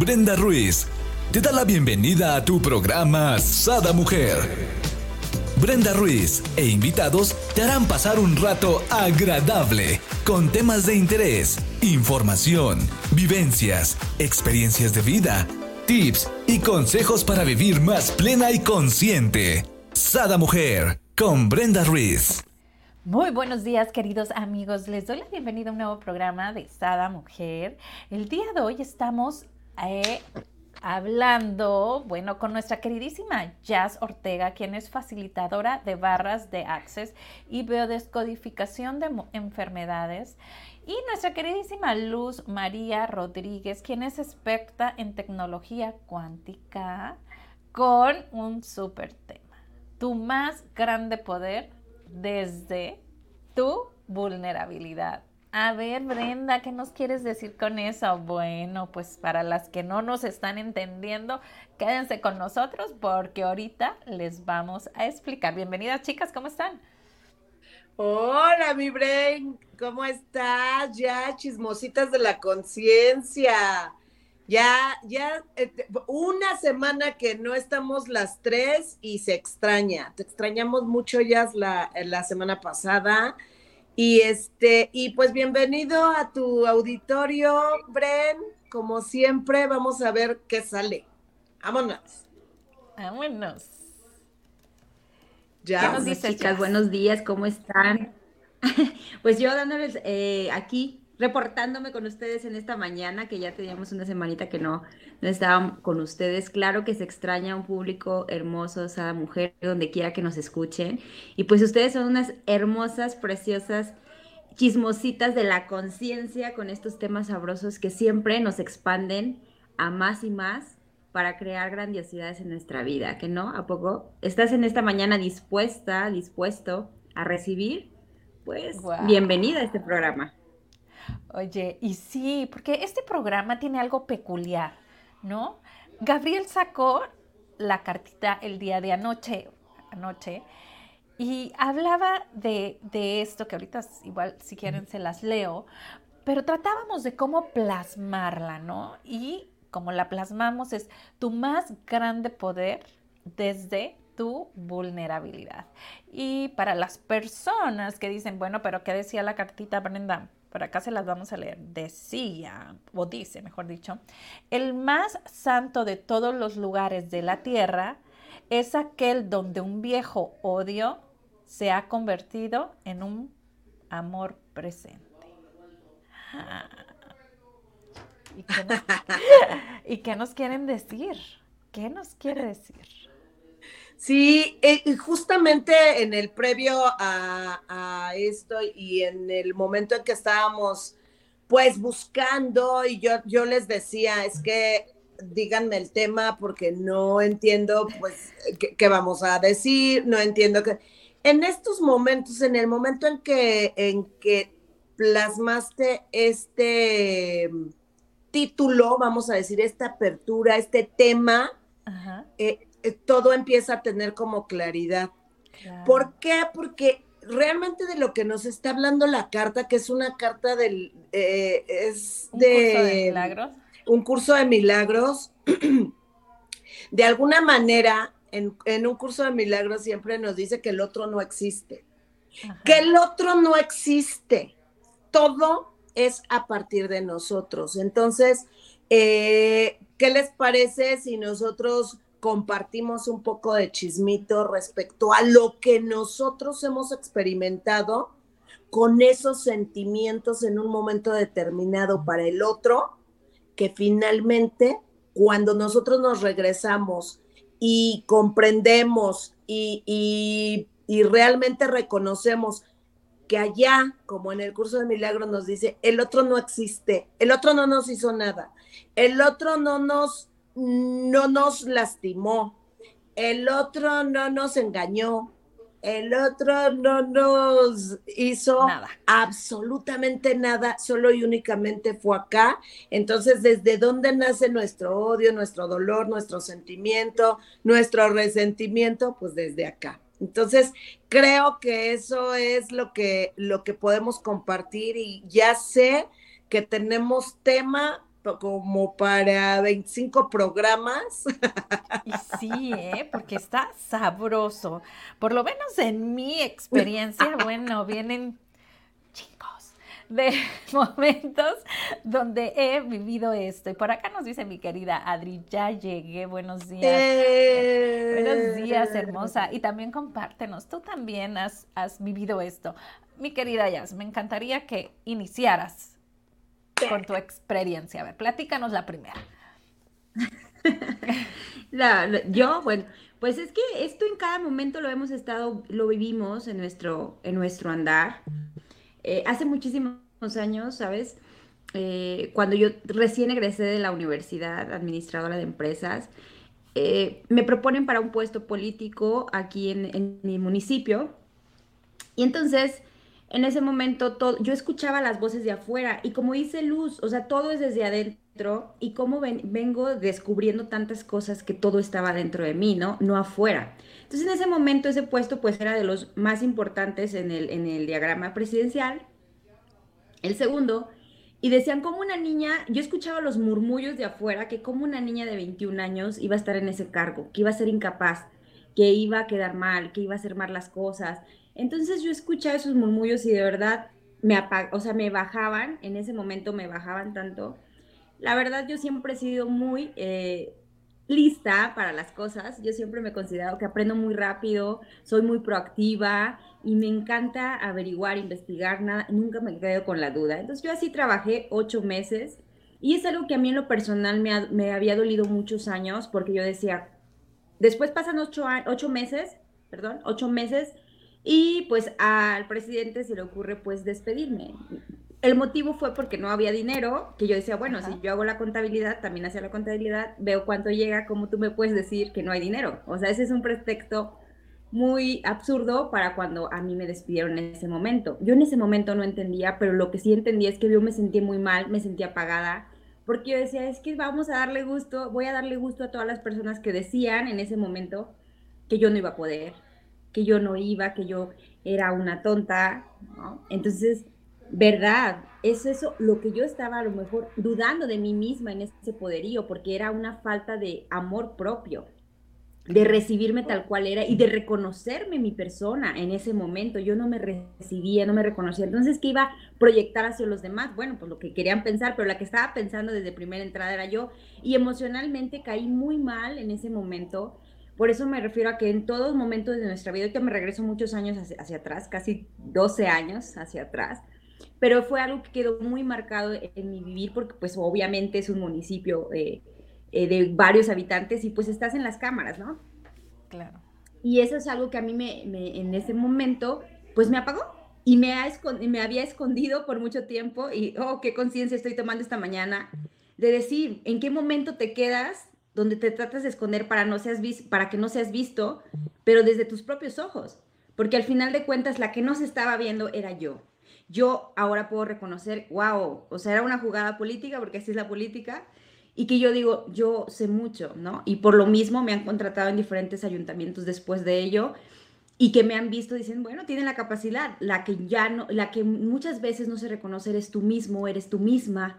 Brenda Ruiz te da la bienvenida a tu programa Sada Mujer. Brenda Ruiz e invitados te harán pasar un rato agradable con temas de interés, información, vivencias, experiencias de vida, tips y consejos para vivir más plena y consciente. Sada Mujer con Brenda Ruiz. Muy buenos días queridos amigos, les doy la bienvenida a un nuevo programa de Sada Mujer. El día de hoy estamos eh, hablando, bueno, con nuestra queridísima Jazz Ortega, quien es facilitadora de barras de Access y biodescodificación de enfermedades. Y nuestra queridísima Luz María Rodríguez, quien es experta en tecnología cuántica con un súper tema. Tu más grande poder desde tu vulnerabilidad. A ver, Brenda, ¿qué nos quieres decir con eso? Bueno, pues para las que no nos están entendiendo, quédense con nosotros porque ahorita les vamos a explicar. Bienvenidas, chicas, ¿cómo están? Hola, mi brain, ¿cómo estás? Ya, chismositas de la conciencia. Ya, ya, eh, una semana que no estamos las tres y se extraña. Te extrañamos mucho ya la, la semana pasada. Y este, y pues bienvenido a tu auditorio, Bren. Como siempre, vamos a ver qué sale. Vámonos. Vámonos. Ya. ¿Qué nos dices, chicas? Buenos días, ¿cómo están? pues yo dándoles eh, aquí reportándome con ustedes en esta mañana, que ya teníamos una semanita que no, no estaban con ustedes. Claro que se extraña un público hermoso, esa mujer, donde quiera que nos escuchen. Y pues ustedes son unas hermosas, preciosas chismositas de la conciencia con estos temas sabrosos que siempre nos expanden a más y más para crear grandiosidades en nuestra vida, ¿que no? ¿A poco? ¿Estás en esta mañana dispuesta, dispuesto a recibir? Pues bienvenida a este programa. Oye, y sí, porque este programa tiene algo peculiar, ¿no? Gabriel sacó la cartita el día de anoche, anoche, y hablaba de, de esto, que ahorita igual si quieren se las leo, pero tratábamos de cómo plasmarla, ¿no? Y como la plasmamos es tu más grande poder desde tu vulnerabilidad. Y para las personas que dicen, bueno, pero ¿qué decía la cartita Brenda? Por acá se las vamos a leer, decía, o dice, mejor dicho, el más santo de todos los lugares de la tierra es aquel donde un viejo odio se ha convertido en un amor presente. ¿Y, qué nos, ¿Y qué nos quieren decir? ¿Qué nos quiere decir? Sí, eh, justamente en el previo a, esto y en el momento en que estábamos pues buscando y yo, yo les decía, es que díganme el tema porque no entiendo pues qué, vamos a decir, no entiendo que... En estos momentos, en el momento en que, en que plasmaste este título, vamos a decir, esta apertura, este tema, Ajá. Eh, todo empieza a tener como claridad. ¿Por qué? Porque realmente de lo que nos está hablando la carta, que es una carta del... Eh, es ¿Un de... Curso de milagros? Un curso de milagros. de alguna manera, en, un curso de milagros siempre nos dice que el otro no existe. Que el otro no existe. Todo es a partir de nosotros. Entonces, eh, ¿qué les parece si nosotros compartimos un poco de chismito respecto a lo que nosotros hemos experimentado con esos sentimientos en un momento determinado para el otro, que finalmente cuando nosotros nos regresamos y comprendemos y, realmente reconocemos que allá, como en el curso de milagros nos dice, el otro no existe, el otro no nos hizo nada, el otro no nos no nos lastimó, el otro no nos engañó, el otro no nos hizo nada. absolutamente nada, solo y únicamente fue acá. Entonces, ¿desde dónde nace nuestro odio, nuestro dolor, nuestro sentimiento, nuestro resentimiento? Pues desde acá. Entonces, creo que eso es lo que, lo que podemos compartir y ya sé que tenemos tema como para 25 programas. Y sí, ¿eh? porque está sabroso. Por lo menos en mi experiencia, bueno, vienen chicos de momentos donde he vivido esto. Y por acá nos dice mi querida Adri, ya llegué, buenos días. Buenos días, hermosa. Y también compártenos, tú también has, has vivido esto. Mi querida Yas, me encantaría que iniciaras con tu experiencia. A ver, platícanos la primera. yo, bueno, pues es que esto en cada momento lo hemos estado, lo vivimos en nuestro, en nuestro andar. Eh, hace muchísimos años, ¿sabes? Eh, cuando yo recién egresé de la universidad, administradora de empresas, eh, me proponen para un puesto político aquí en, en mi municipio. Y entonces en ese momento todo, yo escuchaba las voces de afuera y como dice Luz, o sea, todo es desde adentro y como vengo descubriendo tantas cosas que todo estaba dentro de mí, ¿no? No afuera. Entonces en ese momento ese puesto pues era de los más importantes en el, en el diagrama presidencial. El segundo, y decían como una niña, yo escuchaba los murmullos de afuera que como una niña de 21 años iba a estar en ese cargo, que iba a ser incapaz, que iba a quedar mal, que iba a hacer mal las cosas, entonces yo escuchaba esos murmullos y de verdad me o sea, me bajaban, en ese momento me bajaban tanto. La verdad yo siempre he sido muy eh, lista para las cosas, yo siempre me he considerado que aprendo muy rápido, soy muy proactiva y me encanta averiguar, investigar, nada, nunca me quedo con la duda. Entonces yo así trabajé ocho meses y es algo que a mí en lo personal me, me había dolido muchos años porque yo decía, después pasan ocho, ocho meses, perdón, ocho meses y pues al presidente se le ocurre pues despedirme. El motivo fue porque no había dinero, que yo decía, bueno, si yo hago la contabilidad, también hacía la contabilidad, veo cuánto llega, ¿cómo tú me puedes decir que no hay dinero? O sea, ese es un pretexto muy absurdo para cuando a mí me despidieron en ese momento. Yo en ese momento no entendía, pero lo que sí entendía es que yo me sentía muy mal, me sentía apagada, porque yo decía, es que vamos a darle gusto, voy a darle gusto a todas las personas que decían en ese momento que yo no iba a poder, que yo no iba, que yo era una tonta. Entonces, verdad, es eso lo que yo estaba a lo mejor dudando de mí misma en ese poderío, porque era una falta de amor propio, de recibirme tal cual era y de reconocerme mi persona en ese momento. Yo no me recibía, no me reconocía. Entonces, ¿qué iba a proyectar hacia los demás? Bueno, pues lo que querían pensar, pero la que estaba pensando desde primera entrada era yo. Y emocionalmente caí muy mal en ese momento por eso me refiero a que en todos momentos de nuestra vida, que me regreso muchos años hacia, atrás, casi 12 años hacia atrás, pero fue algo que quedó muy marcado en mi vivir porque pues obviamente es un municipio eh, eh, de varios habitantes y pues estás en las cámaras, ¿no? Claro. Y eso es algo que a mí me, en ese momento pues me apagó y me, ha me había escondido por mucho tiempo y, oh, qué conciencia estoy tomando esta mañana de decir, ¿en qué momento te quedas donde te tratas de esconder para, no seas para que no seas visto, pero desde tus propios ojos. Porque al final de cuentas la que no se estaba viendo era yo. Yo ahora puedo reconocer, wow, o sea, era una jugada política, porque así es la política, y que yo digo, yo sé mucho, ¿no? Y por lo mismo me han contratado en diferentes ayuntamientos después de ello y que me han visto dicen, bueno, tienen la capacidad, la que ya no, la que muchas veces no se reconoce eres tú mismo, eres tú misma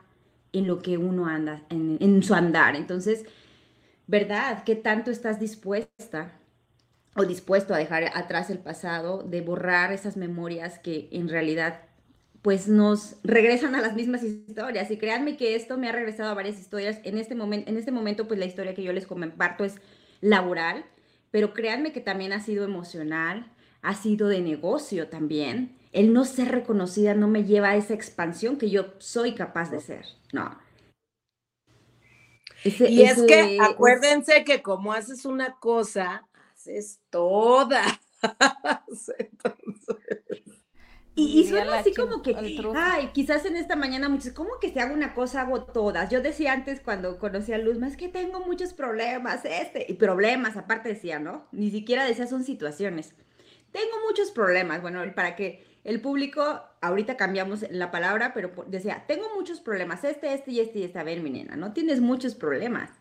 en lo que uno anda, en, en su andar. Entonces, ¿verdad? ¿Qué tanto estás dispuesta o dispuesto a dejar atrás el pasado, de borrar esas memorias que en realidad pues nos regresan a las mismas historias? Y créanme que esto me ha regresado a varias historias. En este, momento, en este momento pues la historia que yo les comparto es laboral, pero créanme que también ha sido emocional, ha sido de negocio también. El no ser reconocida no me lleva a esa expansión que yo soy capaz de ser, ¿no? Y es que acuérdense que como haces una cosa, haces toda. Y, suena así como que, ay, quizás en esta mañana muchos, ¿cómo que si hago una cosa hago todas? Yo decía antes cuando conocí a Luz, es que tengo muchos problemas, este, y problemas, aparte decía, ¿no? Ni siquiera decía son situaciones. Tengo muchos problemas, bueno, para que el público, ahorita cambiamos la palabra, pero decía, tengo muchos problemas, este, este y este y este. A ver, mi nena, no tienes muchos problemas.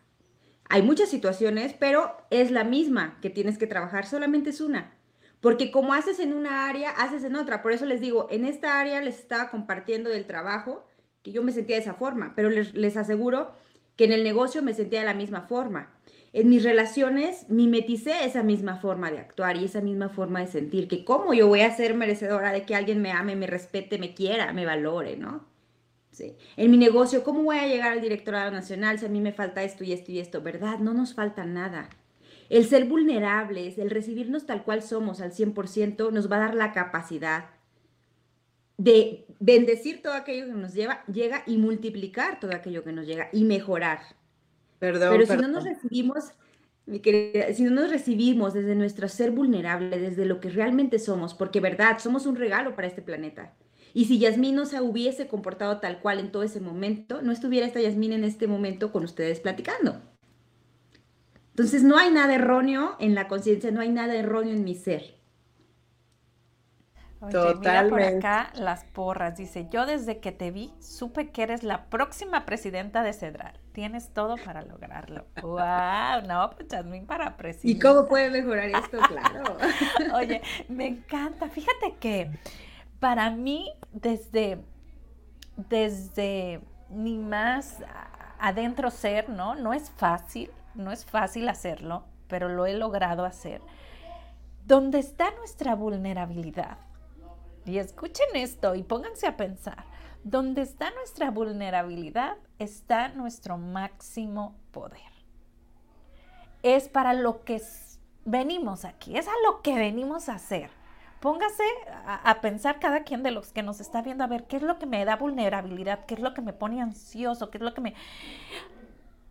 Hay muchas situaciones, pero es la misma que tienes que trabajar, solamente es una. Porque como haces en una área, haces en otra. Por eso les digo, en esta área les estaba compartiendo del trabajo que yo me sentía de esa forma, pero les, les aseguro que en el negocio me sentía de la misma forma. En mis relaciones mimeticé esa misma forma de actuar y esa misma forma de sentir, que cómo yo voy a ser merecedora de que alguien me ame, me respete, me quiera, me valore, ¿no? Sí. En mi negocio, ¿cómo voy a llegar al directorado nacional si a mí me falta esto y esto y esto? ¿Verdad? No nos falta nada. El ser vulnerables, el recibirnos tal cual somos al 100%, nos va a dar la capacidad de bendecir todo aquello que nos lleva, llega y multiplicar todo aquello que nos llega y mejorar. Perdón. Pero si no nos recibimos, mi querida, si no nos recibimos desde nuestro ser vulnerable, desde lo que realmente somos, porque verdad, somos un regalo para este planeta. Y si Yasmín no se hubiese comportado tal cual en todo ese momento, no estuviera esta Yasmín en este momento con ustedes platicando. Entonces no hay nada erróneo en la conciencia, no hay nada erróneo en mi ser. Oye, mira por acá las porras. Dice, yo desde que te vi supe que eres la próxima presidenta de Cedral. Tienes todo para lograrlo. ¡Wow! No, pues Jasmine para presidenta. ¿Y cómo puede mejorar esto? Claro. Oye, me encanta. Fíjate que para mí, desde, desde ni más adentro ser, ¿no? No es fácil, no es fácil hacerlo, pero lo he logrado hacer. ¿Dónde está nuestra vulnerabilidad? Y escuchen esto y pónganse a pensar. Donde está nuestra vulnerabilidad está nuestro máximo poder. Es para lo que venimos aquí, es a lo que venimos a hacer. Póngase a, pensar cada quien de los que nos está viendo a ver qué es lo que me da vulnerabilidad, qué es lo que me pone ansioso, qué es lo que me...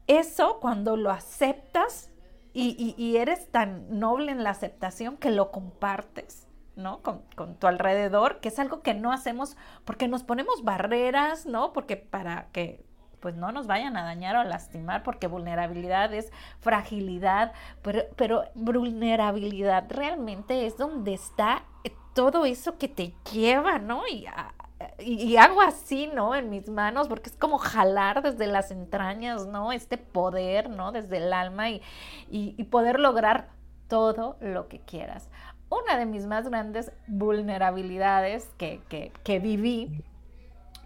Eso cuando lo aceptas y eres tan noble en la aceptación que lo compartes, ¿no? Con, con, tu alrededor, que es algo que no hacemos porque nos ponemos barreras, ¿no? Porque para que pues no nos vayan a dañar o a lastimar, porque vulnerabilidad es fragilidad, pero, pero vulnerabilidad realmente es donde está todo eso que te lleva, ¿no? Y, y, hago así, ¿no? En mis manos, porque es como jalar desde las entrañas, ¿no? Este poder, ¿no? Desde el alma y, y poder lograr todo lo que quieras una de mis más grandes vulnerabilidades que, que, viví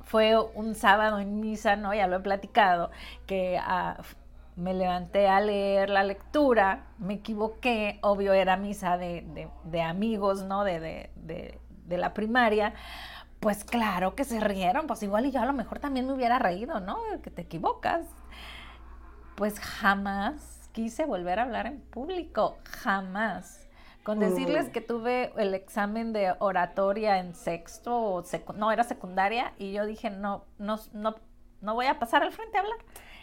fue un sábado en misa, ¿no? Ya lo he platicado, que uh, me levanté a leer la lectura, me equivoqué, obvio era misa de, de, de amigos, ¿no? De, de, la primaria. Pues claro que se rieron, pues igual y yo a lo mejor también me hubiera reído, ¿no? Que te equivocas. Pues jamás quise volver a hablar en público, jamás con decirles que tuve el examen de oratoria en sexto, o no, era secundaria, y yo dije, no, no, no, no voy a pasar al frente a hablar.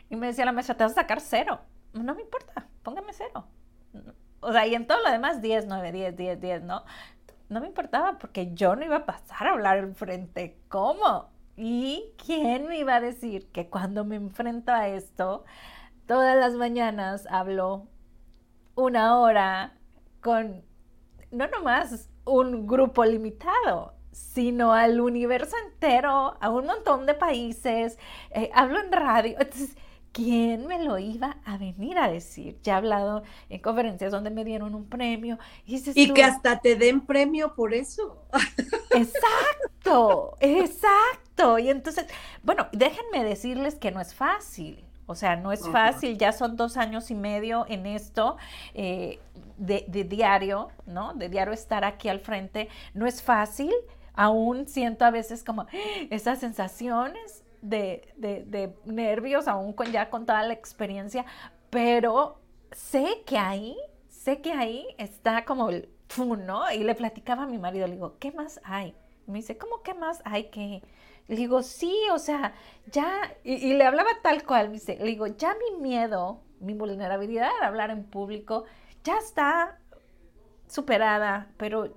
Y me decía la maestra, te vas a sacar cero. No me importa, póngame cero. O sea, y en todo lo demás, 10, 9, 10, 10, 10, ¿no? No me importaba porque yo no iba a pasar a hablar al frente. ¿Cómo? ¿Y quién me iba a decir que cuando me enfrento a esto, todas las mañanas hablo una hora con no nomás un grupo limitado, sino al universo entero, a un montón de países. Eh, hablo en radio. Entonces, ¿quién me lo iba a venir a decir? Ya he hablado en conferencias donde me dieron un premio. Y, y que hasta te den premio por eso. Exacto, exacto. Y entonces, bueno, déjenme decirles que no es fácil. O sea, no es fácil, ya son dos años y medio en esto eh, de, de, diario, ¿no? De diario estar aquí al frente. No es fácil, aún siento a veces como esas sensaciones de, de, de nervios, aún con ya con toda la experiencia, pero sé que ahí, sé que ahí está como el ¿no? Y le platicaba a mi marido, le digo, ¿qué más hay? me dice, ¿cómo qué más hay que le digo, sí, o sea, ya, y, le hablaba tal cual, dice, le digo, ya mi miedo, mi vulnerabilidad a hablar en público, ya está superada, pero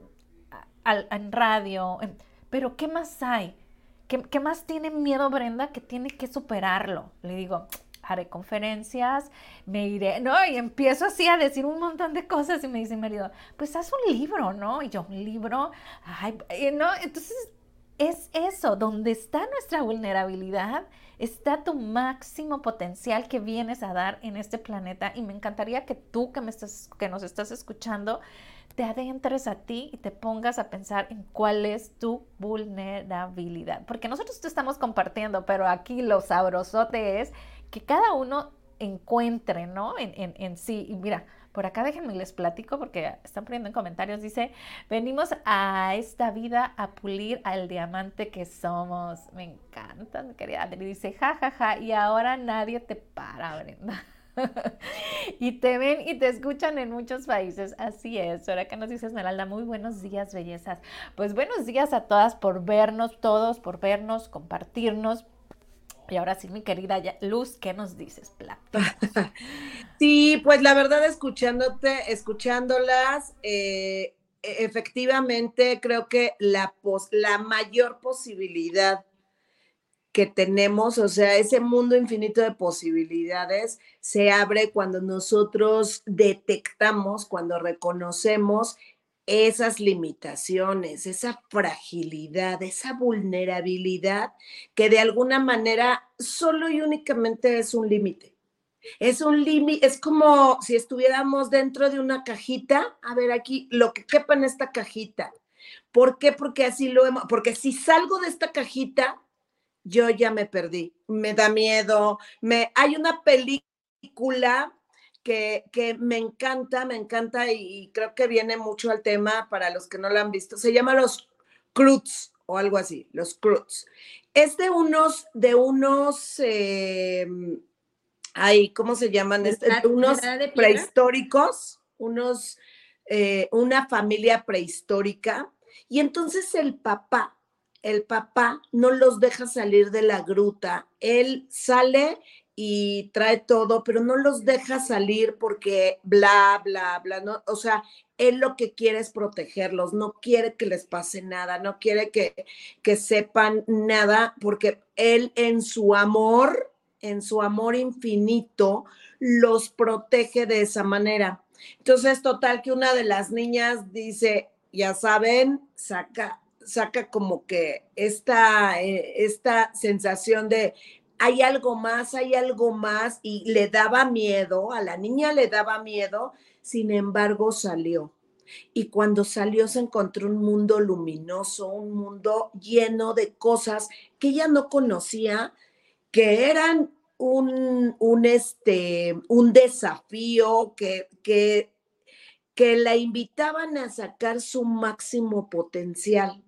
en radio, pero ¿qué más hay? ¿Qué, ¿Qué, más tiene miedo Brenda que tiene que superarlo? Le digo, haré conferencias, me iré, ¿no? Y empiezo así a decir un montón de cosas y me dice mi marido, pues haz un libro, ¿no? Y yo, un libro, ay, ¿no? Entonces es eso, donde está nuestra vulnerabilidad, está tu máximo potencial que vienes a dar en este planeta y me encantaría que tú que, me estás, que nos estás escuchando te adentres a ti y te pongas a pensar en cuál es tu vulnerabilidad. Porque nosotros te estamos compartiendo, pero aquí lo sabrosote es que cada uno encuentre, ¿no? En, en, en sí. Y mira, por acá déjenme les platico porque están poniendo en comentarios, dice, venimos a esta vida a pulir al diamante que somos. Me encanta, mi querida Adri. Dice, jajaja, ja, ja, y ahora nadie te para, Brenda. y te ven y te escuchan en muchos países. Así es. Ahora que nos dice Esmeralda, muy buenos días, bellezas. Pues buenos días a todas por vernos, todos por vernos, compartirnos. Y ahora sí, mi querida Luz, ¿qué nos dices, sí, pues la verdad, escuchándote, escuchándolas, eh, e, efectivamente creo que la, la mayor posibilidad que tenemos, o sea, ese mundo infinito de posibilidades se abre cuando nosotros detectamos, cuando reconocemos esas limitaciones, esa fragilidad, esa vulnerabilidad que de alguna manera solo y únicamente es un límite. Es un límite, es como si estuviéramos dentro de una cajita, a ver aquí, lo que quepa en esta cajita. ¿Por qué? Porque así lo hemos, porque si salgo de esta cajita, yo ya me perdí, me da miedo, me, hay una película que, que, me encanta, me encanta y, creo que viene mucho al tema para los que no la han visto, se llama Los Cruz o algo así, Los Cruz. Es de unos, de unos, eh, ¿cómo se llaman? Este, unos prehistóricos, unos, eh, una familia prehistórica. Y entonces el papá el papá no los deja salir de la gruta. Él sale y trae todo, pero no los deja salir porque bla, bla, bla, ¿no? O sea, él lo que quiere es protegerlos, no quiere que les pase nada, no quiere que, que sepan nada, porque él en su amor, en su amor infinito, los protege de esa manera. Entonces, total que una de las niñas dice, ya saben, saca saca como que esta, eh, esta sensación de hay algo más, hay algo más, y le daba miedo, a la niña le daba miedo, sin embargo salió. Y cuando salió se encontró un mundo luminoso, un mundo lleno de cosas que ella no conocía, que eran un, un, este, un desafío, que, que, que la invitaban a sacar su máximo potencial.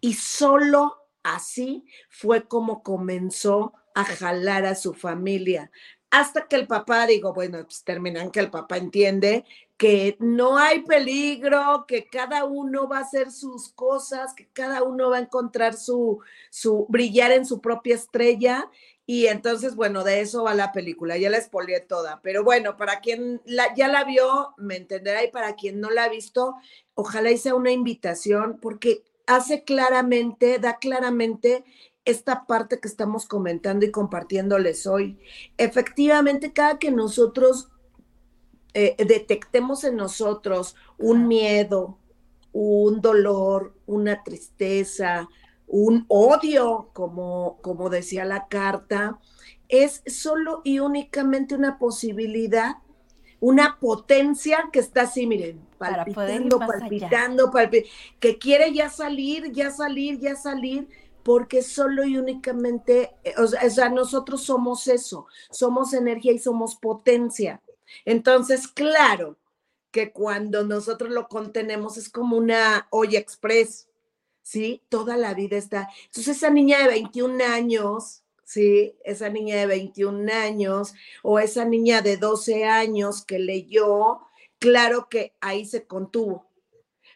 Y solo así fue como comenzó a jalar a su familia. Hasta que el papá, digo, bueno, pues terminan que el papá entiende que no hay peligro, que cada uno va a hacer sus cosas, que cada uno va a encontrar su, su brillar en su propia estrella. Y entonces, bueno, de eso va la película, ya la expolié toda. Pero bueno, para quien la, ya la vio, me entenderá, y para quien no la ha visto, ojalá hice una invitación, porque hace claramente, da claramente esta parte que estamos comentando y compartiéndoles hoy. Efectivamente, cada que nosotros eh, detectemos en nosotros un miedo, un dolor, una tristeza, un odio, como, como decía la carta, es solo y únicamente una posibilidad una potencia que está así, miren, palpitando, palpitando, palpitando, que quiere ya salir, ya salir, ya salir, porque solo y únicamente, eh, o sea, nosotros somos eso, somos energía y somos potencia. Entonces, claro que cuando nosotros lo contenemos es como una olla express, ¿sí? Toda la vida está. Entonces, esa niña de 21 años, ¿sí? Esa niña de 21 años o esa niña de 12 años que leyó, claro que ahí se contuvo,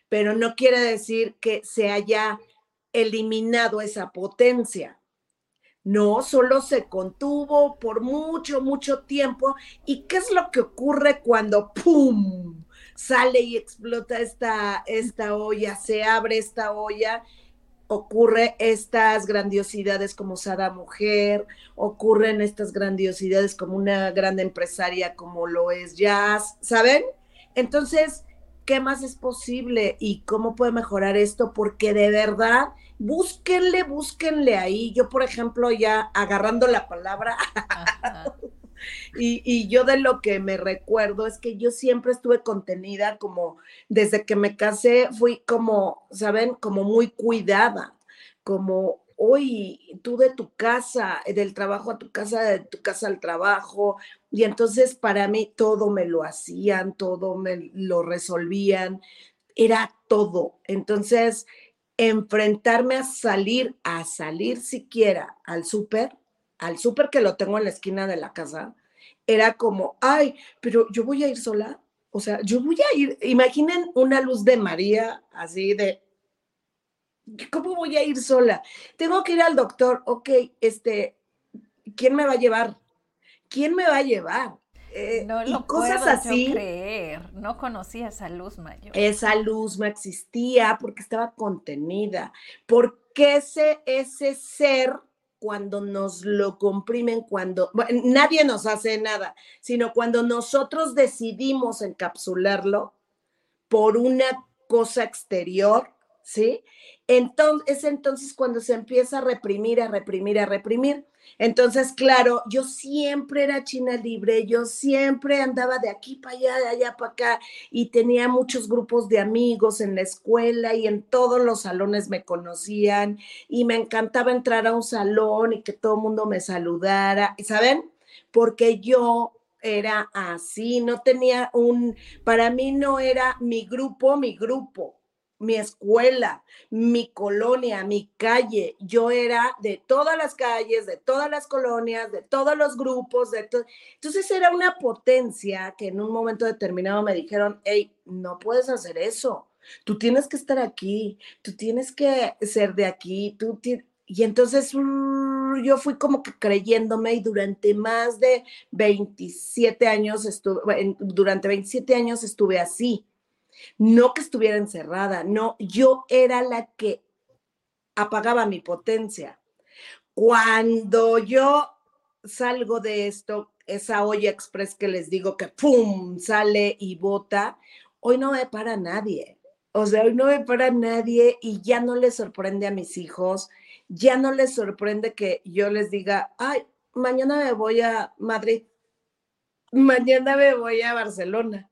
pero no quiere decir que se haya eliminado esa potencia. No, solo se contuvo por mucho, mucho tiempo. ¿Y qué es lo que ocurre cuando ¡pum! sale y explota esta, esta olla, se abre esta olla ocurre estas grandiosidades como Sada Mujer, ocurren estas grandiosidades como una gran empresaria como lo es Jazz, ¿saben? Entonces, ¿qué más es posible y cómo puede mejorar esto? Porque de verdad, búsquenle, búsquenle ahí. Yo, por ejemplo, ya agarrando la palabra, y, yo de lo que me recuerdo es que yo siempre estuve contenida, como desde que me casé, fui como, ¿saben? Como muy cuidada, como hoy tú de tu casa, del trabajo a tu casa, de tu casa al trabajo, y entonces para mí todo me lo hacían, todo me lo resolvían, era todo. Entonces, enfrentarme a salir, a salir siquiera al súper, al súper que lo tengo en la esquina de la casa, era como, ay, pero yo voy a ir sola. O sea, yo voy a ir, imaginen una luz de María así de, ¿cómo voy a ir sola? Tengo que ir al doctor, ok, este, ¿quién me va a llevar? ¿Quién me va a llevar? Eh, no lo cosas puedo así. creer, no conocía esa luz mayor. Esa luz no existía porque estaba contenida, porque ese, ese ser cuando nos lo comprimen, cuando nadie nos hace nada, sino cuando nosotros decidimos encapsularlo por una cosa exterior, ¿sí? Entonces, es entonces cuando se empieza a reprimir, a reprimir, a reprimir. Entonces, claro, yo siempre era china libre, yo siempre andaba de aquí para allá, de allá para acá, y tenía muchos grupos de amigos en la escuela y en todos los salones me conocían, y me encantaba entrar a un salón y que todo el mundo me saludara, ¿saben? Porque yo era así, no tenía un, para mí no era mi grupo, mi grupo mi escuela, mi colonia, mi calle. Yo era de todas las calles, de todas las colonias, de todos los grupos. De Entonces era una potencia que en un momento determinado me dijeron, hey, no puedes hacer eso. Tú tienes que estar aquí, tú tienes que ser de aquí, tú Y entonces yo fui como que creyéndome y durante más de 27 años estuve, durante 27 años estuve así no que estuviera encerrada, no, yo era la que apagaba mi potencia. Cuando yo salgo de esto, esa olla express que les digo que ¡pum! sale y bota, hoy no me para nadie. O sea, hoy no me para nadie y ya no les sorprende a mis hijos, ya no les sorprende que yo les diga, ay, mañana me voy a Madrid, mañana me voy a Barcelona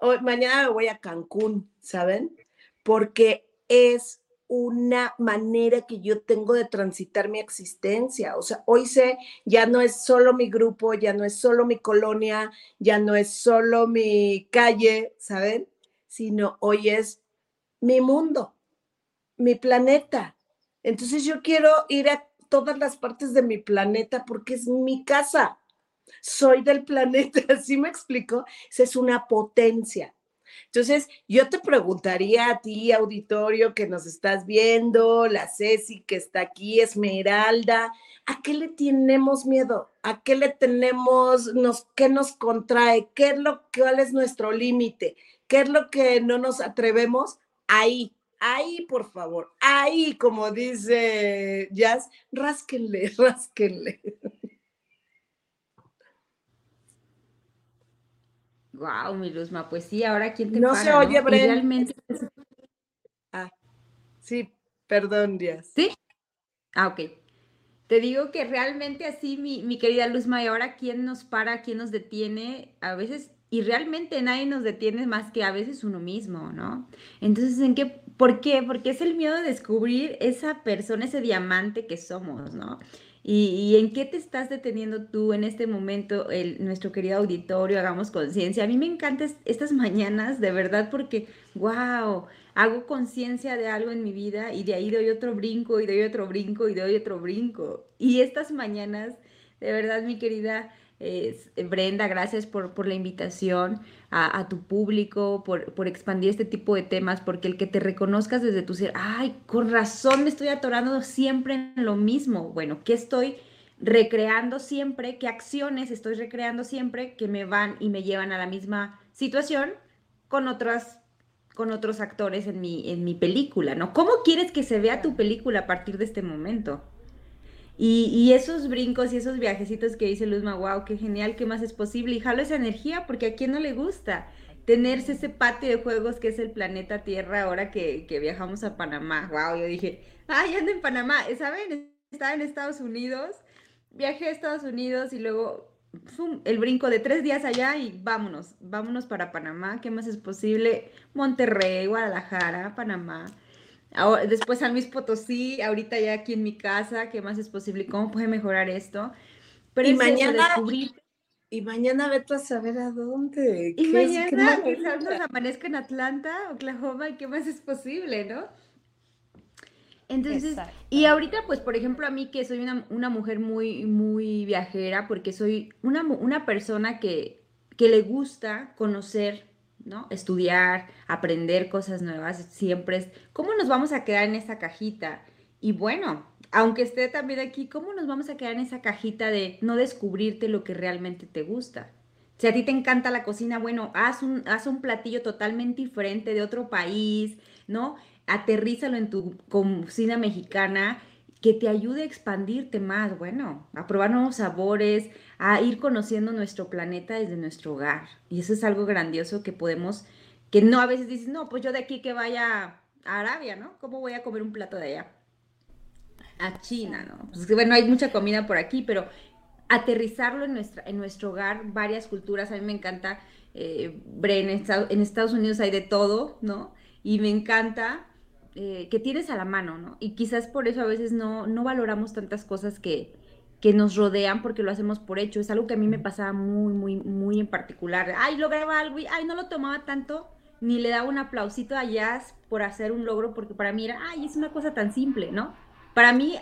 hoy, mañana me voy a Cancún, ¿saben? Porque es una manera que yo tengo de transitar mi existencia. O sea, hoy sé, ya no es solo mi grupo, ya no es solo mi colonia, ya no es solo mi calle, ¿saben? Sino hoy es mi mundo, mi planeta. Entonces yo quiero ir a todas las partes de mi planeta porque es mi casa soy del planeta, ¿sí me explico? Esa es una potencia. Entonces, yo te preguntaría a ti, auditorio, que nos estás viendo, la Ceci que está aquí, Esmeralda, ¿a qué le tenemos miedo? ¿A qué le tenemos, qué nos contrae? ¿Qué es lo, cuál es nuestro límite? ¿Qué es lo que no nos atrevemos? Ahí, ahí, por favor, ahí, como dice Jazz, rásquenle, rásquenle. Wow, mi Luzma, pues sí, ahora quién te No se oye, Brenda. Realmente... Ah, sí, perdón, Díaz. ¿Sí? Ah, ok. Te digo que realmente así, mi, mi querida Luzma, y ahora quién nos para, quién nos detiene, a veces, y realmente nadie nos detiene más que a veces uno mismo, ¿no? Entonces, ¿en qué? ¿Por qué? Porque es el miedo de descubrir esa persona, ese diamante que somos, ¿no? ¿Y, en qué te estás deteniendo tú en este momento, el, nuestro querido auditorio? Hagamos conciencia. A mí me encantan estas mañanas, de verdad, porque, wow, hago conciencia de algo en mi vida y de ahí doy otro brinco y doy otro brinco y doy otro brinco. Y estas mañanas, de verdad, mi querida Brenda, gracias por la invitación a, tu público, por, por, expandir este tipo de temas, porque el que te reconozcas desde tu ser, ay, con razón me estoy atorando siempre en lo mismo. Bueno, ¿qué estoy recreando siempre? ¿Qué acciones estoy recreando siempre que me van y me llevan a la misma situación con otras con otros actores en mi, en mi película, ¿no? ¿Cómo quieres que se vea tu película a partir de este momento? Y, esos brincos y esos viajecitos que dice Luzma, wow, qué genial, ¿qué más es posible? Y jalo esa energía porque a quién no le gusta. tenerse ese patio de juegos que es el planeta Tierra ahora que, viajamos a Panamá. Wow, yo dije, ay, ando en Panamá, ¿saben? Estaba en Estados Unidos, viajé a Estados Unidos y luego el brinco de tres días allá y vámonos, vámonos para Panamá, ¿qué más es posible? Monterrey, Guadalajara, Panamá. Después San Luis Potosí, ahorita ya aquí en mi casa, ¿qué más es posible? ¿Cómo puede mejorar esto? Pero y mañana, y mañana vete a saber a dónde. Y mañana quizás nos amanezca en Atlanta, Oklahoma, y qué más es posible, ¿no? Entonces, y ahorita, pues, por ejemplo, a mí que soy una, mujer muy, muy viajera, porque soy una, una persona que, que le gusta conocer, ¿no? Estudiar, aprender cosas nuevas, siempre es, ¿cómo nos vamos a quedar en esa cajita? Y bueno, aunque esté también aquí, ¿cómo nos vamos a quedar en esa cajita de no descubrirte lo que realmente te gusta? Si a ti te encanta la cocina, bueno, haz un, haz un platillo totalmente diferente de otro país, ¿no? aterrízalo en tu cocina mexicana que te ayude a expandirte más, bueno, a probar nuevos sabores, a ir conociendo nuestro planeta desde nuestro hogar. Y eso es algo grandioso que podemos, que no a veces dices, no, pues yo de aquí que vaya a Arabia, ¿no? ¿Cómo voy a comer un plato de allá? A China, ¿no? Pues bueno, hay mucha comida por aquí, pero aterrizarlo en, nuestra, en nuestro hogar, varias culturas, a mí me encanta, eh, en Estados Unidos hay de todo, ¿no? Y me encanta eh, que tienes a la mano, ¿no? Y quizás por eso a veces no, no valoramos tantas cosas que, que nos rodean porque lo hacemos por hecho. Es algo que a mí me pasaba muy, muy, muy en particular. Ay, lograba algo y ay, no lo tomaba tanto, ni le daba un aplausito a Jazz por hacer un logro, porque para mí era, ay, es una cosa tan simple, ¿no? Para mí,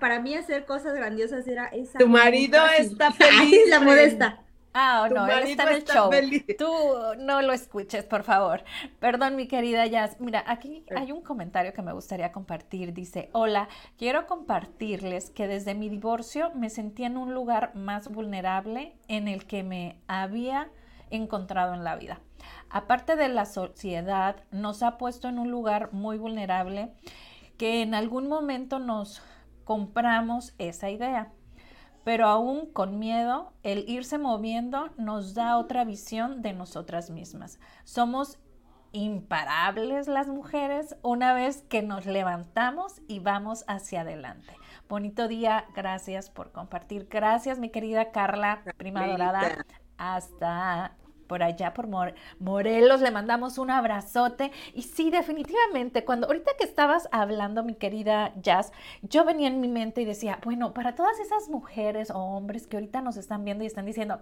para mí hacer cosas grandiosas era esa. Tu marido está feliz. la modesta. Ah, no, él está en el show. Tú no lo escuches, por favor. Perdón, mi querida Jazz. Mira, aquí hay un comentario que me gustaría compartir. Dice, hola, quiero compartirles que desde mi divorcio me sentí en un lugar más vulnerable en el que me había encontrado en la vida. Aparte de la sociedad, nos ha puesto en un lugar muy vulnerable que en algún momento nos compramos esa idea pero aún con miedo, el irse moviendo nos da otra visión de nosotras mismas. Somos imparables las mujeres una vez que nos levantamos y vamos hacia adelante. Bonito día, gracias por compartir. Gracias, mi querida Carla, prima dorada. Hasta por allá por Morelos, le mandamos un abrazote. Y sí, definitivamente, cuando ahorita que estabas hablando, mi querida Jazz, yo venía en mi mente y decía, bueno, para todas esas mujeres o hombres que ahorita nos están viendo y están diciendo,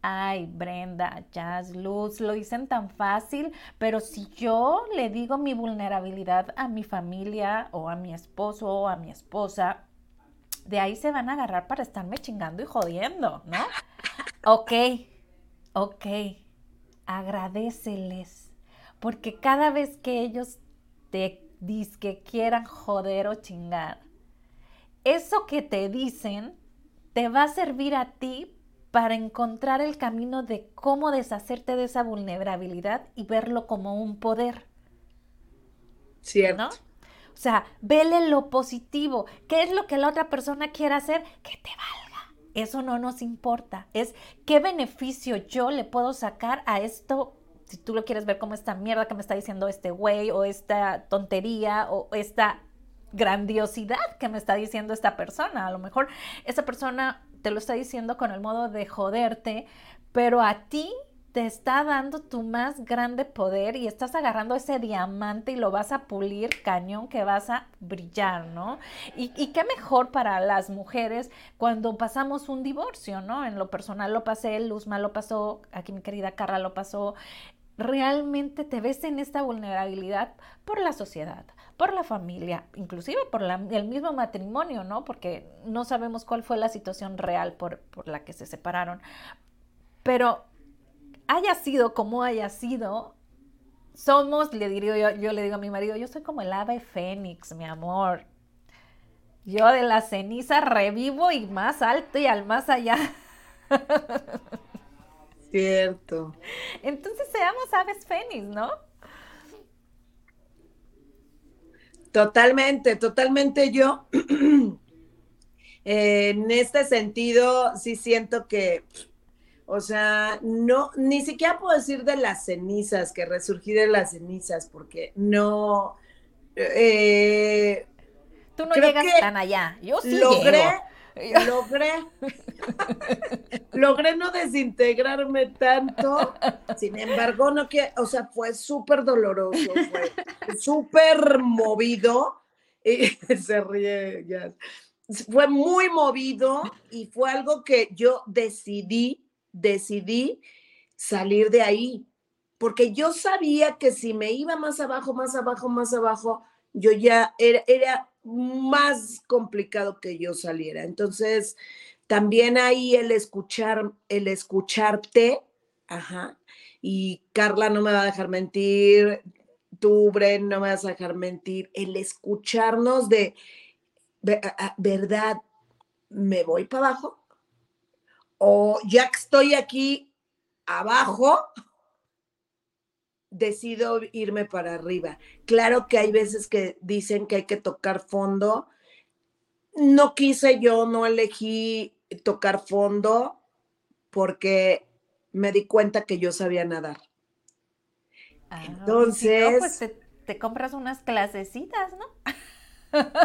Ay, Brenda, Jazz, Luz, lo dicen tan fácil, pero si yo le digo mi vulnerabilidad a mi familia o a mi esposo o a mi esposa, de ahí se van a agarrar para estarme chingando y jodiendo, ¿no? Ok, ok, agradeceles, porque cada vez que ellos te dicen que quieran joder o chingar, eso que te dicen te va a servir a ti para encontrar el camino de cómo deshacerte de esa vulnerabilidad y verlo como un poder. Cierto. ¿No? O sea, vele lo positivo. ¿Qué es lo que la otra persona quiere hacer? Que te valga eso no nos importa. Es qué beneficio yo le puedo sacar a esto, si tú lo quieres ver como esta mierda que me está diciendo este güey o esta tontería o esta grandiosidad que me está diciendo esta persona. A lo mejor esa persona te lo está diciendo con el modo de joderte, pero a ti te está dando tu más grande poder y estás agarrando ese diamante y lo vas a pulir cañón que vas a brillar, ¿no? Y, y, qué mejor para las mujeres cuando pasamos un divorcio, ¿no? En lo personal lo pasé, Luzma lo pasó, aquí mi querida Carla lo pasó. Realmente te ves en esta vulnerabilidad por la sociedad, por la familia, inclusive por el mismo matrimonio, ¿no? Porque no sabemos cuál fue la situación real por, por la que se separaron. Pero haya sido como haya sido, somos, le diría yo, yo le digo a mi marido, yo soy como el ave fénix, mi amor. Yo de la ceniza revivo y más alto y al más allá. Cierto. Entonces seamos aves fénix, ¿no? Totalmente, totalmente yo. en este sentido, sí siento que O sea, no, ni siquiera puedo decir de las cenizas, que resurgí de las cenizas, porque no. Eh, Tú no llegas tan allá. Yo sí logré, logré, logré no desintegrarme tanto. Sin embargo, no que, o sea, fue súper doloroso, fue súper movido. Y se ríe ya. Fue muy movido y fue algo que yo decidí, decidí salir de ahí. Porque yo sabía que si me iba más abajo, más abajo, más abajo, yo ya era, más complicado que yo saliera. Entonces, también ahí el escuchar, el escucharte, ajá, y Carla no me va a dejar mentir, tú, Bren, no me vas a dejar mentir, el escucharnos de, verdad, ¿me voy para abajo? O ya que estoy aquí abajo, decido irme para arriba. Claro que hay veces que dicen que hay que tocar fondo. No quise yo, no elegí tocar fondo porque me di cuenta que yo sabía nadar. Ah, Entonces... pues te, compras unas clasecitas, ¿no?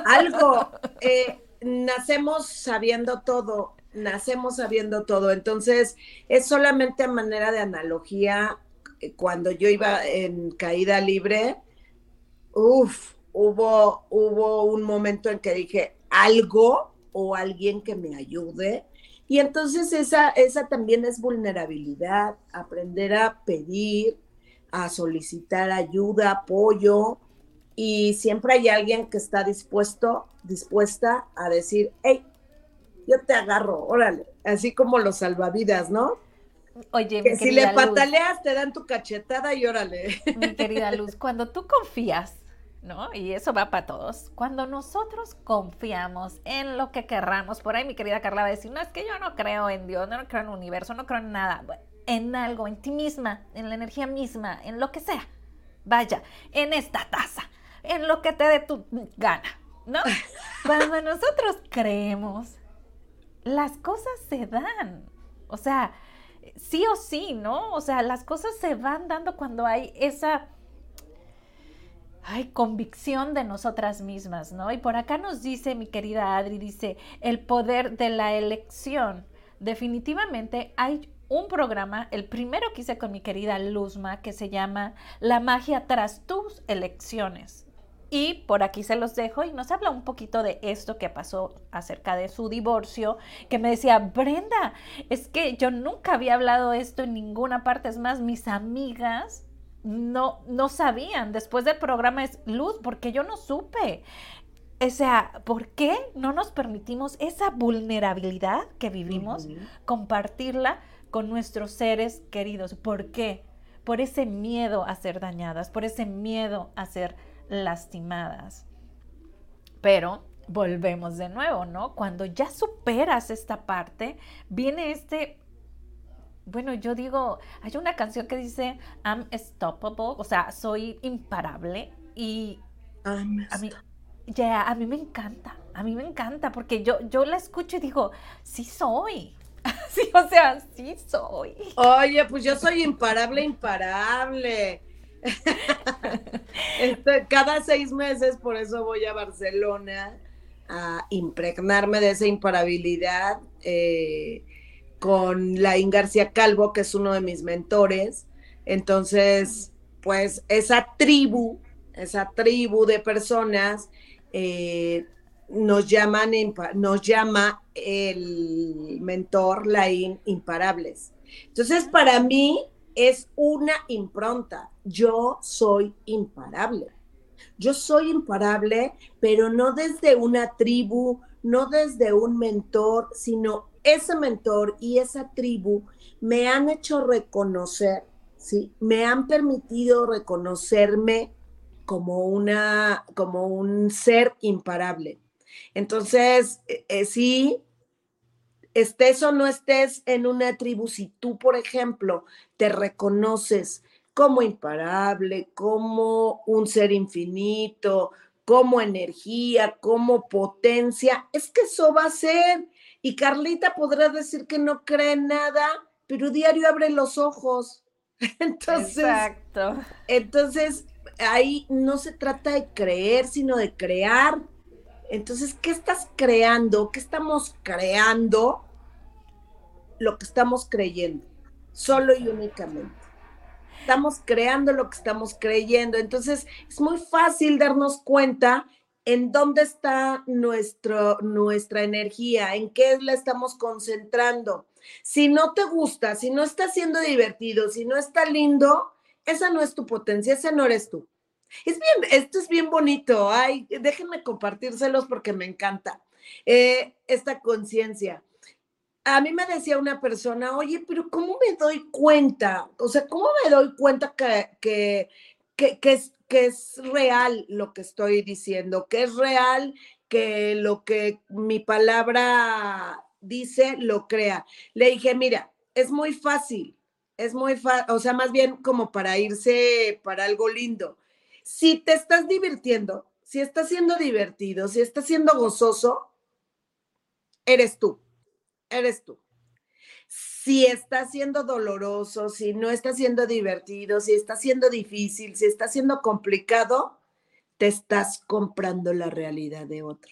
algo. Eh, nacemos sabiendo todo, nacemos sabiendo todo. Entonces, es solamente a manera de analogía cuando yo iba en caída libre, uff, hubo, hubo un momento en que dije algo o alguien que me ayude. Y entonces esa, esa también es vulnerabilidad, aprender a pedir, a solicitar ayuda, apoyo, y siempre hay alguien que está dispuesto, dispuesta a decir, hey, yo te agarro, órale, así como los salvavidas, ¿no? Oye, mi si le pataleas, te dan tu cachetada y órale. Mi querida Luz, cuando tú confías, ¿no? Y eso va para todos. Cuando nosotros confiamos en lo que querramos, por ahí mi querida Carla va a decir, no, es que yo no creo en Dios, no creo en el universo, no creo en nada. En algo, en ti misma, en la energía misma, en lo que sea. Vaya, en esta taza, en lo que te dé tu gana, ¿no? Cuando nosotros creemos, las cosas se dan. O sea, sí o sí, ¿no? O sea, las cosas se van dando cuando hay esa convicción de nosotras mismas, ¿no? Y por acá nos dice mi querida Adri, dice, el poder de la elección. Definitivamente hay un programa, el primero que hice con mi querida Luzma, que se llama La magia tras tus elecciones. Y por aquí se los dejo y nos habla un poquito de esto que pasó acerca de su divorcio, que me decía, Brenda, es que yo nunca había hablado esto en ninguna parte, es más, mis amigas no, no sabían. Después del programa es luz, porque yo no supe. O sea, ¿por qué no nos permitimos esa vulnerabilidad que vivimos, compartirla con nuestros seres queridos? ¿Por qué? Por ese miedo a ser dañadas, por ese miedo a ser lastimadas. Pero volvemos de nuevo, ¿no? Cuando ya superas esta parte, viene este, bueno, yo digo, hay una canción que dice, I'm stoppable, o sea, soy imparable y a mí, ya, a mí me encanta, a mí me encanta porque yo, yo la escucho y digo, sí soy. Sí, o sea, sí soy. Oye, pues yo soy imparable, imparable. Cada seis meses, por eso voy a Barcelona a impregnarme de esa imparabilidad eh, con Laín García Calvo, que es uno de mis mentores. Entonces, pues esa tribu, esa tribu de personas eh, nos llaman, nos llama el mentor Laín Imparables. Entonces, para mí, es una impronta. Yo soy imparable. Yo soy imparable, pero no desde una tribu, no desde un mentor, sino ese mentor y esa tribu me han hecho reconocer, ¿sí? Me han permitido reconocerme como una, como un ser imparable. Entonces, eh, eh, sí, estés o no estés en una tribu, si tú, por ejemplo, te reconoces como imparable, como un ser infinito, como energía, como potencia, es que eso va a ser. Y Carlita podrá decir que no cree nada pero diario abre los ojos. Entonces, Exacto. entonces ahí no se trata de creer, sino de crear. Entonces, ¿qué estás creando? ¿Qué estamos creando? Lo que estamos creyendo, solo y únicamente. Estamos creando lo que estamos creyendo. Entonces, es muy fácil darnos cuenta en dónde está nuestro, nuestra energía, en qué la estamos concentrando. Si no te gusta, si no está siendo divertido, si no está lindo, esa no es tu potencia, ese no eres tú. Es bien, esto es bien bonito. Ay, déjenme compartírselos porque me encanta eh, esta conciencia. A mí me decía una persona, oye, pero ¿cómo me doy cuenta? O sea, ¿cómo me doy cuenta que, que, que, es, que es real lo que estoy diciendo? Que es real que lo que mi palabra dice lo crea. Le dije, mira, es muy fácil, es muy fácil, o sea, más bien como para irse para algo lindo. Si te estás divirtiendo, si estás siendo divertido, si estás siendo gozoso, eres tú, eres tú. Si está siendo doloroso, si no está siendo divertido, si está siendo difícil, si está siendo complicado, te estás comprando la realidad de otro.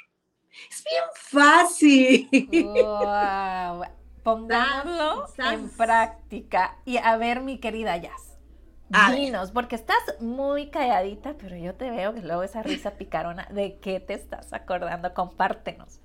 Es bien fácil. Wow. Pongámoslo en práctica. Y a ver, mi querida Jazz. Dinos, porque estás muy calladita, pero yo te veo que luego esa risa picarona, ¿de qué te estás acordando? Compártenos.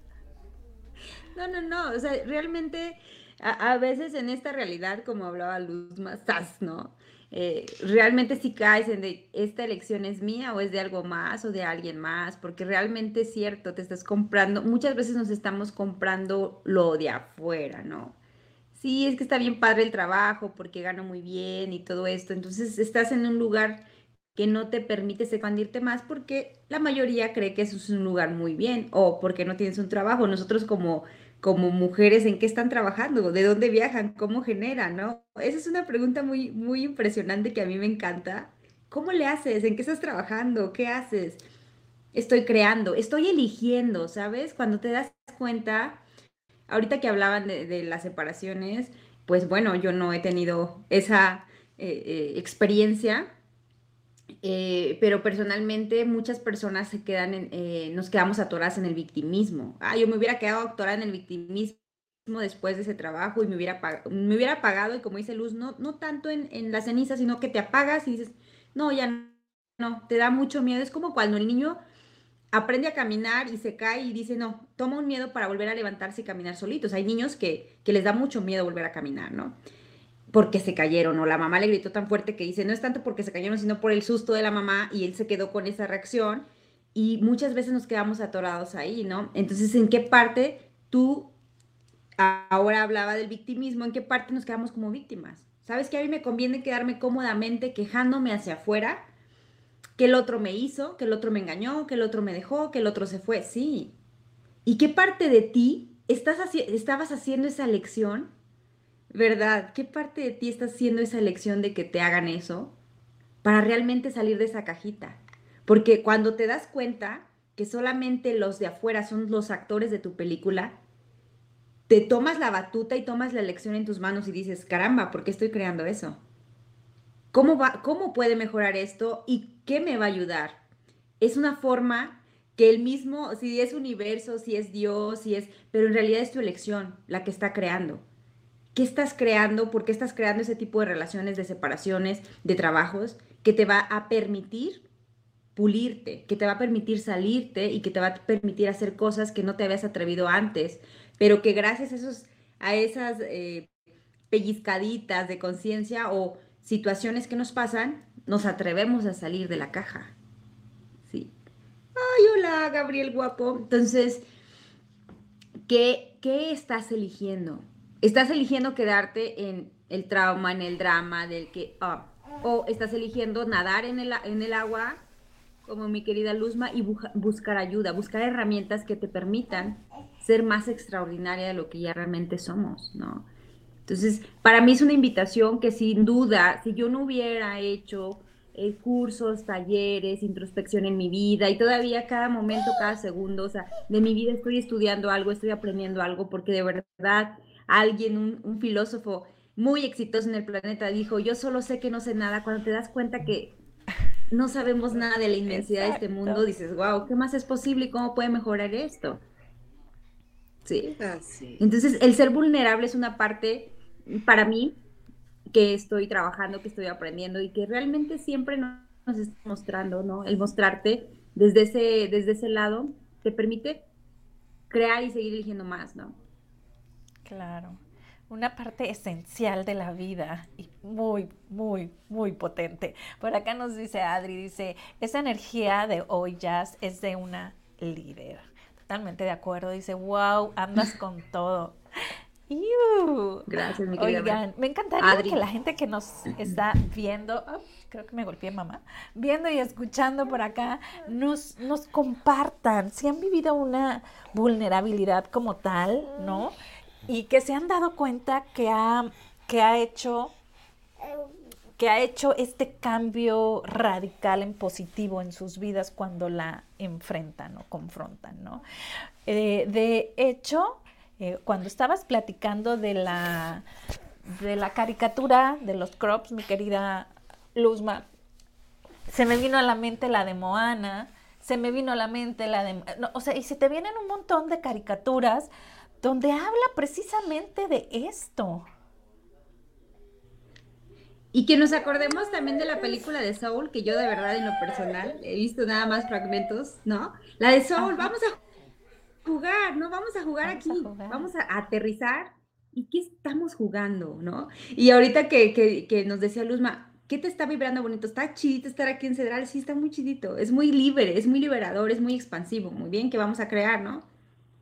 No, no, no, o sea, realmente a, a veces en esta realidad, como hablaba Luz Mazas, ¿no? Eh, realmente si caes en de esta elección es mía o es de algo más o de alguien más, porque realmente es cierto, te estás comprando, muchas veces nos estamos comprando lo de afuera, ¿no? Sí, es que está bien padre el trabajo porque gano muy bien y todo esto, entonces estás en un lugar que no te permite expandirte más porque la mayoría cree que eso es un lugar muy bien o porque no tienes un trabajo. Nosotros como como mujeres en qué están trabajando, de dónde viajan, cómo generan, ¿no? Esa es una pregunta muy, muy impresionante que a mí me encanta. ¿Cómo le haces? ¿En qué estás trabajando? ¿Qué haces? Estoy creando, estoy eligiendo, ¿sabes? Cuando te das cuenta, ahorita que hablaban de, las separaciones, pues bueno, yo no he tenido esa eh, eh, experiencia, eh, pero personalmente muchas personas se quedan en, eh, nos quedamos atoradas en el victimismo. Ah, yo me hubiera quedado atorada en el victimismo después de ese trabajo y me hubiera, me hubiera apagado y como dice Luz, no, no tanto en, en la ceniza, sino que te apagas y dices, no, ya no, te da mucho miedo. Es como cuando el niño aprende a caminar y se cae y dice, no, toma un miedo para volver a levantarse y caminar solitos. Hay niños que, que les da mucho miedo volver a caminar, ¿no? porque se cayeron o la mamá le gritó tan fuerte que dice, no es tanto porque se cayeron, sino por el susto de la mamá y él se quedó con esa reacción y muchas veces nos quedamos atorados ahí, ¿no? Entonces, ¿en qué parte tú ahora hablaba del victimismo, en qué parte nos quedamos como víctimas? ¿Sabes que a mí me conviene quedarme cómodamente quejándome hacia afuera? Que el otro me hizo, que el otro me engañó, que el otro me dejó, que el otro se fue. Sí. ¿Y qué parte de ti estás estabas haciendo esa lección ¿verdad? ¿Qué parte de ti está haciendo esa elección de que te hagan eso para realmente salir de esa cajita? Porque cuando te das cuenta que solamente los de afuera son los actores de tu película, te tomas la batuta y tomas la elección en tus manos y dices, caramba, ¿por qué estoy creando eso? ¿Cómo, va, ¿Cómo puede mejorar esto y qué me va a ayudar? Es una forma que el mismo, si es universo, si es Dios, si es, pero en realidad es tu elección la que está creando. ¿Qué estás creando? ¿Por qué estás creando ese tipo de relaciones, de separaciones, de trabajos que te va a permitir pulirte, que te va a permitir salirte y que te va a permitir hacer cosas que no te habías atrevido antes, pero que gracias a, esos, a esas eh, pellizcaditas de conciencia o situaciones que nos pasan, nos atrevemos a salir de la caja. Sí. Ay, hola, Gabriel guapo. Entonces, ¿qué, qué estás eligiendo? estás eligiendo quedarte en el trauma, en el drama del que, ah, o estás eligiendo nadar en el, en el agua, como mi querida Luzma, y buscar ayuda, buscar herramientas que te permitan ser más extraordinaria de lo que ya realmente somos, ¿no? Entonces, para mí es una invitación que sin duda, si yo no hubiera hecho eh, cursos, talleres, introspección en mi vida y todavía cada momento, cada segundo, o sea, de mi vida estoy estudiando algo, estoy aprendiendo algo, porque de verdad alguien, un, filósofo, muy exitoso en el planeta, dijo, yo solo sé que no sé nada, cuando te das cuenta que no sabemos nada de la inmensidad de este mundo, dices, wow, ¿qué más es posible y cómo puede mejorar esto? ¿Sí? Entonces, el ser vulnerable es una parte, para mí, que estoy trabajando, que estoy aprendiendo y que realmente siempre nos, está mostrando, ¿no? El mostrarte desde ese, desde ese lado te permite crear y seguir eligiendo más, ¿no? Claro una parte esencial de la vida y muy, muy, muy potente. Por acá nos dice Adri, dice, esa energía de hoy jazz es de una líder. Totalmente de acuerdo, dice, wow, andas con todo. Gracias, mi querida. Oigan, me encantaría que la gente que nos está viendo, creo que me golpeé mamá, viendo y escuchando por acá, nos, nos compartan si han vivido una vulnerabilidad como tal, ¿no? y que se han dado cuenta que ha, que ha hecho que ha hecho este cambio radical en positivo en sus vidas cuando la enfrentan o confrontan, ¿no? Eh, de hecho, eh, cuando estabas platicando de la, de la caricatura de los crops, mi querida Luzma, se me vino a la mente la de Moana, se me vino a la mente la de... o sea, y se te vienen un montón de caricaturas donde habla precisamente de esto. Y que nos acordemos también de la película de Soul, que yo de verdad en lo personal he visto nada más fragmentos, ¿no? La de Soul, vamos a jugar, ¿no? Vamos a jugar aquí, vamos a aterrizar. ¿Y qué estamos jugando, no? Y ahorita que, que, que nos decía Luzma, ¿qué te está vibrando bonito? Está chidito estar aquí en Cedral, sí, está muy chidito, es muy libre, es muy liberador, es muy expansivo, muy bien, que vamos a crear, ¿no?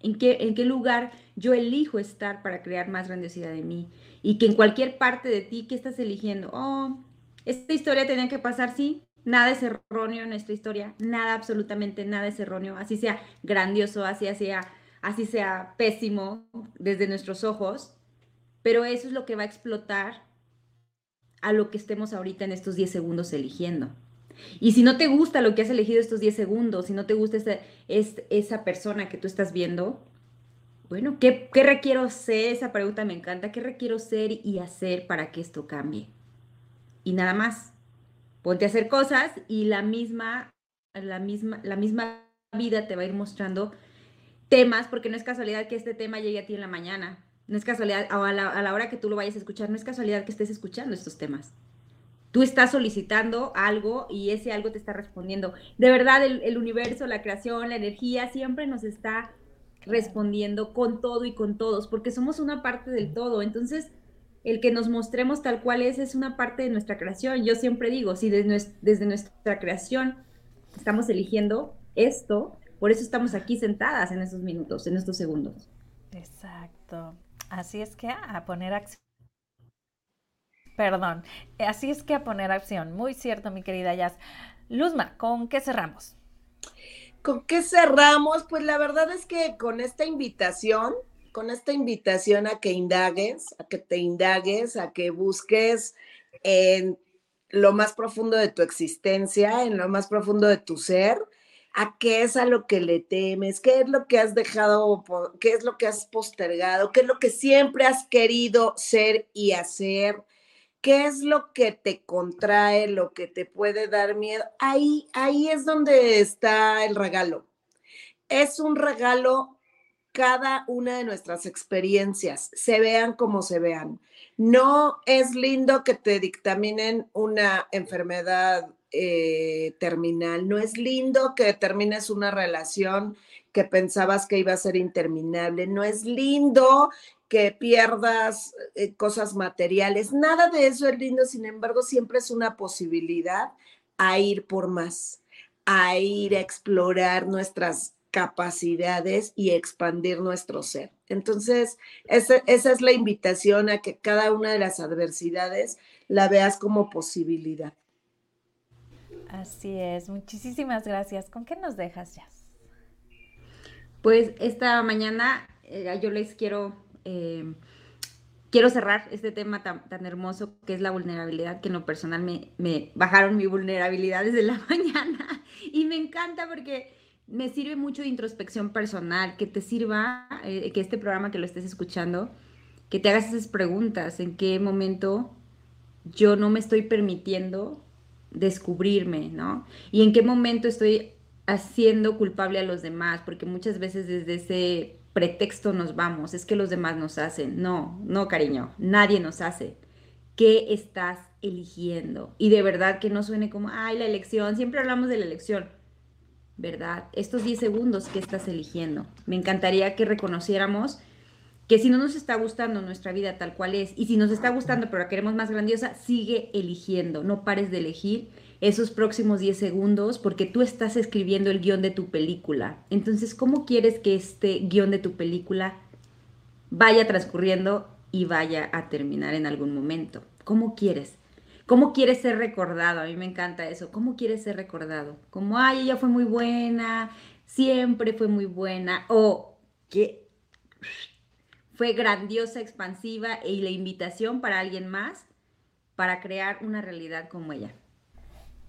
en qué, en qué lugar yo elijo estar para crear más grandiosidad de mí. Y que en cualquier parte de ti, ¿qué estás eligiendo? Oh, esta historia tenía que pasar, sí. Nada es erróneo en nuestra historia, nada, absolutamente nada es erróneo, así sea grandioso, así sea, así sea pésimo desde nuestros ojos, pero eso es lo que va a explotar a lo que estemos ahorita en estos 10 segundos eligiendo. Y si no te gusta lo que has elegido estos 10 segundos, si no te gusta esa, esa persona que tú estás viendo, bueno, ¿qué, ¿qué, requiero ser? Esa pregunta me encanta. ¿Qué requiero ser y hacer para que esto cambie? Y nada más. Ponte a hacer cosas y la misma, la misma, la misma vida te va a ir mostrando temas, porque no es casualidad que este tema llegue a ti en la mañana. No es casualidad, o a la, a la hora que tú lo vayas a escuchar, no es casualidad que estés escuchando estos temas tú estás solicitando algo y ese algo te está respondiendo. De verdad, el, universo, la creación, la energía siempre nos está respondiendo con todo y con todos, porque somos una parte del todo. Entonces, el que nos mostremos tal cual es es una parte de nuestra creación. Yo siempre digo, si desde, desde nuestra creación estamos eligiendo esto, por eso estamos aquí sentadas en estos minutos, en estos segundos. Exacto. Así es que a poner acción Perdón. Así es que a poner acción. Muy cierto, mi querida Jazz. Luzma, ¿con qué cerramos? ¿Con qué cerramos? Pues la verdad es que con esta invitación, con esta invitación a que indagues, a que te indagues, a que busques en lo más profundo de tu existencia, en lo más profundo de tu ser, a qué es a lo que le temes, qué es lo que has dejado, qué es lo que has postergado, qué es lo que siempre has querido ser y hacer, ¿Qué es lo que te contrae, lo que te puede dar miedo? Ahí, ahí es donde está el regalo. Es un regalo cada una de nuestras experiencias, se vean como se vean. No es lindo que te dictaminen una enfermedad eh, terminal, no es lindo que termines una relación que pensabas que iba a ser interminable, no es lindo que pierdas eh, cosas materiales. Nada de eso es lindo, sin embargo, siempre es una posibilidad a ir por más, a ir a explorar nuestras capacidades y expandir nuestro ser. Entonces, esa, esa es la invitación a que cada una de las adversidades la veas como posibilidad. Así es, muchísimas gracias. ¿Con qué nos dejas, Jazz? Pues esta mañana eh, yo les quiero Em, quiero cerrar este tema tan, tan, hermoso que es la vulnerabilidad, que en lo personal me, me, bajaron mi vulnerabilidad desde la mañana y me encanta porque me sirve mucho de introspección personal, que te sirva, eh, que este programa que lo estés escuchando, que te hagas esas preguntas, en qué momento yo no me estoy permitiendo descubrirme, ¿no? Y en qué momento estoy haciendo culpable a los demás, porque muchas veces desde ese pretexto nos vamos, es que los demás nos hacen. No, no, cariño, nadie nos hace. ¿Qué estás eligiendo? Y de verdad que no suene como, ay, la elección, siempre hablamos de la elección, ¿verdad? Estos 10 segundos, ¿qué estás eligiendo? Me encantaría que reconociéramos que si no nos está gustando nuestra vida tal cual es, y si nos está gustando pero la queremos más grandiosa, sigue eligiendo, no pares de elegir esos próximos 10 segundos porque tú estás escribiendo el guion de tu película. Entonces, ¿cómo quieres que este guion de tu película vaya transcurriendo y vaya a terminar en algún momento? ¿Cómo quieres? ¿Cómo quieres ser recordado? A mí me encanta eso. ¿Cómo quieres ser recordado? Como, ay, ella fue muy buena, siempre fue muy buena, o que fue grandiosa, expansiva y la invitación para alguien más para crear una realidad como ella.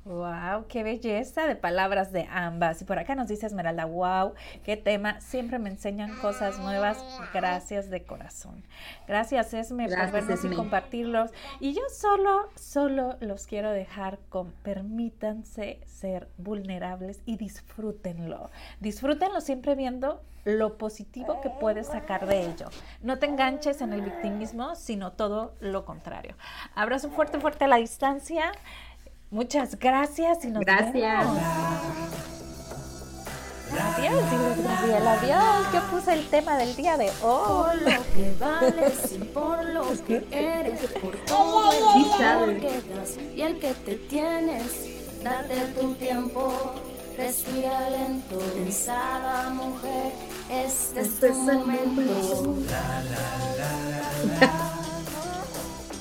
Wow, qué belleza de palabras de ambas. Y por acá nos dice Esmeralda, wow, qué tema. Siempre me enseñan cosas nuevas. Gracias de corazón. Gracias, Esme, por vernos y compartirlos. Y yo solo, solo los quiero dejar con permítanse ser vulnerables y disfrútenlo. Disfrútenlo siempre viendo lo positivo que puedes sacar de ello. No te enganches en el victimismo, sino todo lo contrario. Abrazo fuerte, fuerte a la distancia. Muchas gracias y nos gracias. vemos. Adiós, Gabriel, adiós. Yo puse el tema del día de hoy. Por lo que vales y por lo que eres, por todo el amor que das y el que te tienes, date tu tiempo, respira lento, pensada mujer, este es tu momento. La, la, la,